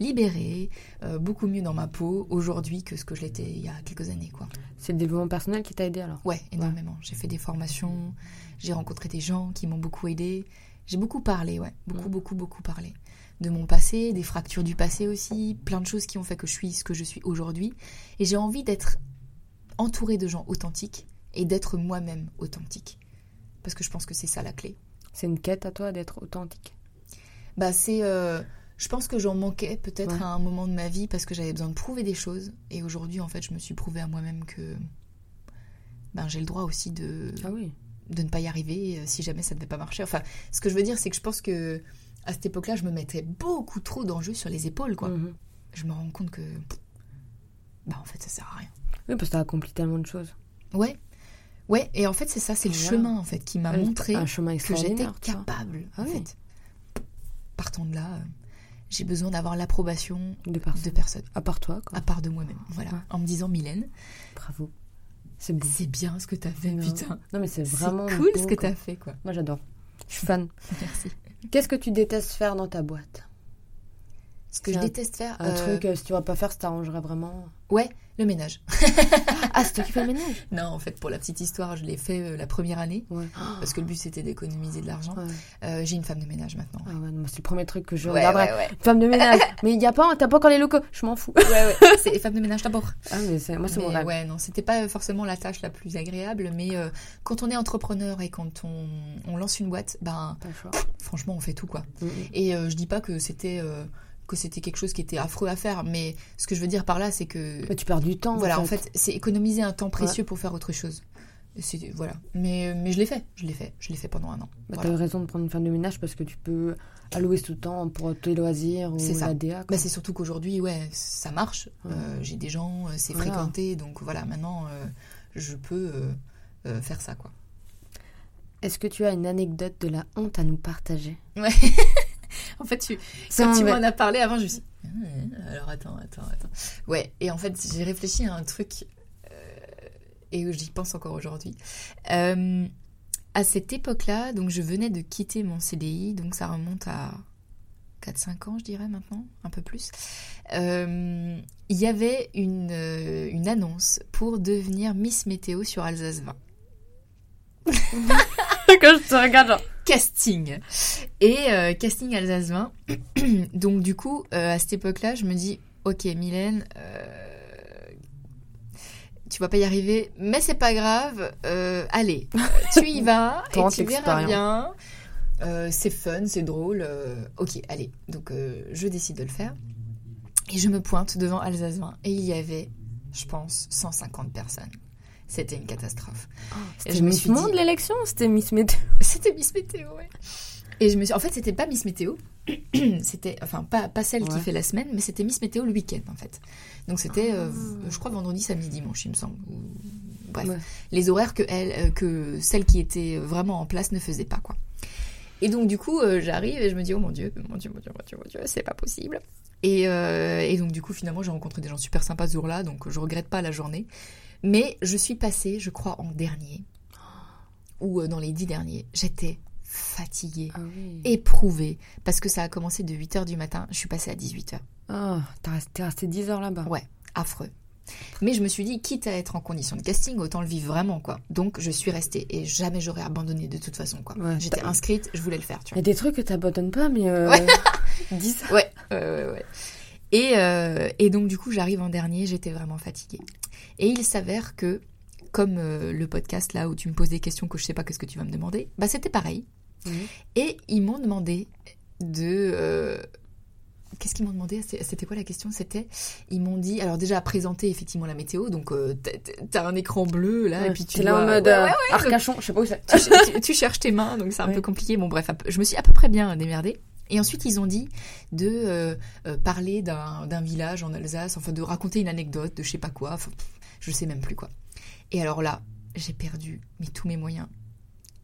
libérée, euh, beaucoup mieux dans ma peau aujourd'hui que ce que je l'étais il y a quelques années, quoi. C'est le développement personnel qui t'a aidé alors? Ouais, énormément. J'ai fait des formations, j'ai rencontré des gens qui m'ont beaucoup aidé. J'ai beaucoup parlé, ouais, beaucoup, Mm. beaucoup, beaucoup parlé de mon passé, des fractures du passé aussi, plein de choses qui ont fait que je suis ce que je suis aujourd'hui. Et j'ai envie d'être entourée de gens authentiques et d'être moi-même authentique. Parce que je pense que c'est ça la clé. C'est une quête à toi d'être authentique? Bah c'est, euh, je pense que j'en manquais peut-être Ouais. à un moment de ma vie parce que j'avais besoin de prouver des choses. Et aujourd'hui, en fait, je me suis prouvé à moi-même que ben, j'ai le droit aussi de, Ah oui. de ne pas y arriver euh, si jamais ça ne devait pas marcher. Enfin, ce que je veux dire, c'est que je pense que à cette époque-là, je me mettais beaucoup trop d'enjeux sur les épaules, quoi. Mhm. Je me rends compte que, bah, en fait, ça sert à rien. Oui, parce que t'as accompli tellement de choses. Ouais, ouais. Et en fait, c'est ça, c'est le Voilà. chemin en fait qui m'a montré un chemin que j'étais capable. Ah en oui. fait, partant de là, euh, j'ai besoin d'avoir l'approbation De personnes. de À part toi, quoi. à part de moi-même. Voilà, Ouais. en me disant, Mylène, Bravo. C'est beau. c'est bien ce que t'as fait, Non. putain. Non, mais c'est vraiment cool beau, ce que t'as fait, quoi. Moi, j'adore. Je suis fan. Merci. Qu'est-ce que tu détestes faire dans ta boîte? Ce que je un- déteste faire, Un euh, truc, euh, si tu vas pas faire, ça t'arrangerait vraiment. ouais, le ménage. Ah, c'est toi qui fais le ménage? Non, en fait, pour la petite histoire, je l'ai fait euh, la première année Ouais. parce que le but c'était d'économiser de l'argent. Ouais. Euh, j'ai une femme de ménage maintenant. Ah ouais, c'est le premier truc que je ouais. Femme de ménage. mais il y a pas, t'as pas encore les locaux? Je m'en fous. ouais, ouais. C'est les femmes de ménage d'abord. Ah, mais c'est, moi, c'est mon rêve. ouais, non, c'était pas forcément la tâche la plus agréable, mais euh, quand on est entrepreneur et quand on, on lance une boîte, ben franchement, on fait tout quoi. Mhm. Et euh, je dis pas que c'était que c'était quelque chose qui était affreux à faire, mais ce que je veux dire par là, c'est que Mais tu perds du temps. voilà, en fait, c'est économiser un temps précieux pour faire autre chose. Voilà, mais mais je l'ai fait, je l'ai fait, je l'ai fait pendant un an. Bah, Voilà. T'as eu raison de prendre une femme de ménage parce que tu peux allouer tout le temps pour tes loisirs ou ça. la DA. Bah, c'est surtout qu'aujourd'hui, ouais, ça marche. Ouais. Euh, J'ai des gens, euh, c'est Voilà. fréquenté, donc voilà, maintenant, euh, je peux euh, faire ça, quoi. Est-ce que tu as une anecdote de la honte à nous partager? Ouais. en fait, tu, quand tu m'en as parlé avant, je me suis dit, Ah, alors attends, attends, attends. Ouais, et en fait, j'ai réfléchi à un truc euh, et j'y pense encore aujourd'hui. Euh, à cette époque-là, donc je venais de quitter mon CDI, donc ça remonte à 4-5 ans, je dirais maintenant, un peu plus. Euh, Il y avait une, une annonce pour devenir Miss Météo sur Alsace 20. Quand je te regarde, genre. casting. Et euh, casting Alsace 20. Donc du coup, euh, à cette époque-là, je me dis, ok Mylène, euh, tu vas pas y arriver, mais c'est pas grave. allez, tu y vas et tu verras bien. C'est fun, c'est drôle. ok, allez. Donc je décide de le faire. Et je me pointe devant Alsace 20. Et il y avait, je pense, 150 personnes. C'était une catastrophe. C'était je me Miss Monde dit- l'élection C'était Miss Météo? C'était Miss Météo, ouais. Et je me suis... En fait, c'était pas Miss Météo. c'était, enfin, pas, pas celle qui fait la semaine, mais c'était Miss Météo le week-end, en fait. Donc c'était, euh, Ah. je crois, vendredi, samedi, dimanche, il me semble. Bref, Ouais. les horaires que, elle, euh, que celle qui était vraiment en place ne faisait pas, quoi. Et donc, du coup, euh, j'arrive et je me dis, oh mon Dieu, mon Dieu, mon Dieu, mon Dieu, mon Dieu, c'est pas possible. Et, euh, et donc, du coup, finalement, j'ai rencontré des gens super sympas ce jour-là, donc je regrette pas la journée. Mais je suis passée, je crois, en dernier, ou euh, dans les dix derniers. J'étais fatiguée, Ah oui. éprouvée, parce que ça a commencé de 8h du matin, je suis passée à 18h. Ah, resté- t'es resté 10 heures là-bas. Ouais, affreux. Mais je me suis dit, quitte à être en condition de casting, autant le vivre vraiment, quoi. Donc, je suis restée et jamais j'aurais abandonné de toute façon, quoi. Ouais, J'étais inscrite, je voulais le faire, tu Il y vois. a des trucs que t'abandonnes pas, mais. Euh... Ouais. 10 heures. Ouais, ouais, ouais, ouais. Et, euh, et donc, du coup, j'arrive en dernier, j'étais vraiment fatiguée. Et il s'avère que, comme euh, le podcast là où tu me poses des questions que je sais pas qu'est-ce que tu vas me demander, bah c'était pareil. Mhm. Et ils m'ont demandé de. euh, Qu'est-ce qu'ils m'ont demandé? C'est- C'était quoi la question? C'était. Ils m'ont dit. Alors, déjà, présenter effectivement la météo. Donc, euh, t'as- un écran bleu là, et puis tu t'es là en mode Ouais, ouais, Arcachon, je sais pas où c'est. tu, tu- tu cherches tes mains, donc c'est un peu compliqué. Bon, bref, je me suis à peu près bien démerdée. Et ensuite, ils ont dit de euh, euh, parler d'un village en Alsace, enfin de raconter une anecdote de je sais pas quoi, enfin, je sais même plus quoi. Et alors là, j'ai perdu mais tous mes moyens.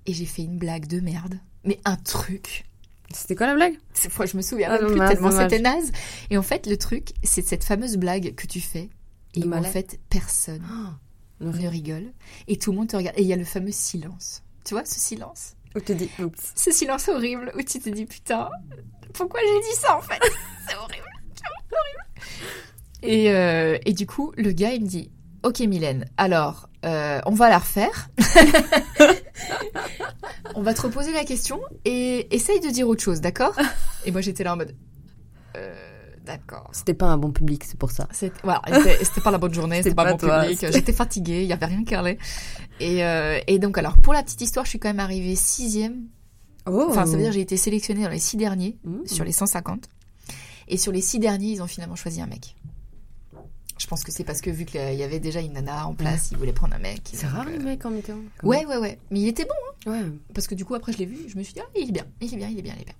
Et j'ai fait une blague de merde, mais un truc. C'était quoi la blague? Fois, je me souviens Ah, même plus tellement c'était naze. Et en fait, le truc, c'est cette fameuse blague que tu fais. Et en fait, personne Le ne rigole. Et tout le monde te regarde. Et il y a le fameux silence. Tu vois, ce silence? Où tu dis, oups. ce silence horrible où tu te dis putain, pourquoi j'ai dit ça en fait? C'est horrible, c'est horrible. Et, euh, et du coup, le gars il me dit Ok Mylène, alors euh, on va la refaire. on va te reposer la question et essaye de dire autre chose, d'accord? Et moi j'étais là en mode Euh, D'accord. C'était pas un bon public, c'est pour ça. C'était voilà, pas la bonne journée, c'était pas, pas mon toi, public, j'étais fatiguée, il y avait rien qui allait. Et, euh, et donc alors pour la petite histoire, je suis quand même arrivée sixième Oh Enfin, ça veut dire que j'ai été sélectionnée dans les six derniers, Mmh. sur les 150. Et sur les six derniers, ils ont finalement choisi un mec. Je pense que c'est parce que vu qu'il y avait déjà une nana en place, ils voulaient prendre un mec. C'est rare euh, les mecs en météo. Ouais, ouais, ouais. Mais il était bon, même. Ouais. parce que du coup, après, je l'ai vu, je me suis dit, ah, il est bien, il est bien, il est bien, il est bien.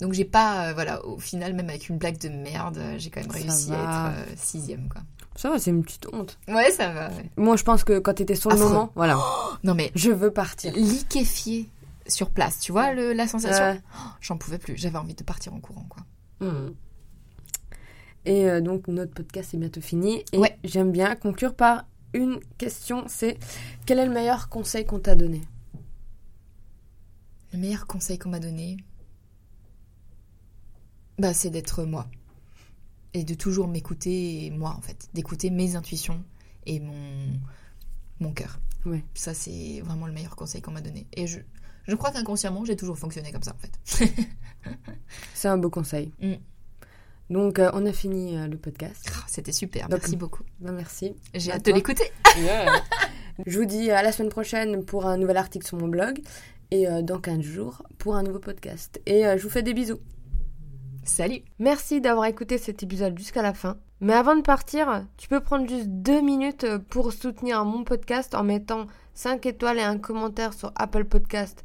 Donc, j'ai pas, euh, voilà, au final, même avec une blague de merde, euh, j'ai quand même Ça réussi va. à être euh, sixième, quoi. Ça va, c'est une petite honte. Ouais, ça va, ouais. Moi, je pense que quand t'étais sur le Affreux. moment, voilà. Non, mais Je veux partir. liquéfié sur place, tu vois, le- la sensation Ouais. Oh, J'en pouvais plus, j'avais envie de partir en courant, quoi. Mhm. Et euh, donc, notre podcast est bientôt fini. Et Ouais. j'aime bien conclure par une question c'est quel est le meilleur conseil qu'on t'a donné? Le meilleur conseil qu'on m'a donné, bah, c'est d'être moi. Et de toujours m'écouter, moi, en fait. D'écouter mes intuitions et mon, mon cœur. Ouais. Ça, c'est vraiment le meilleur conseil qu'on m'a donné. Et je, je crois qu'inconsciemment, j'ai toujours fonctionné comme ça, en fait. C'est un beau conseil. Mm. Donc, euh, on a fini euh, le podcast. Ah, C'était super, Donc, merci beaucoup. Ben, merci. J'ai à hâte de l'écouter. Je vous dis à la semaine prochaine pour un nouvel article sur mon blog et euh, dans 15 jours pour un nouveau podcast. Et euh, je vous fais des bisous. Salut Merci d'avoir écouté cet épisode jusqu'à la fin. Mais avant de partir, tu peux prendre juste deux minutes pour soutenir mon podcast en mettant 5 étoiles et un commentaire sur Apple Podcast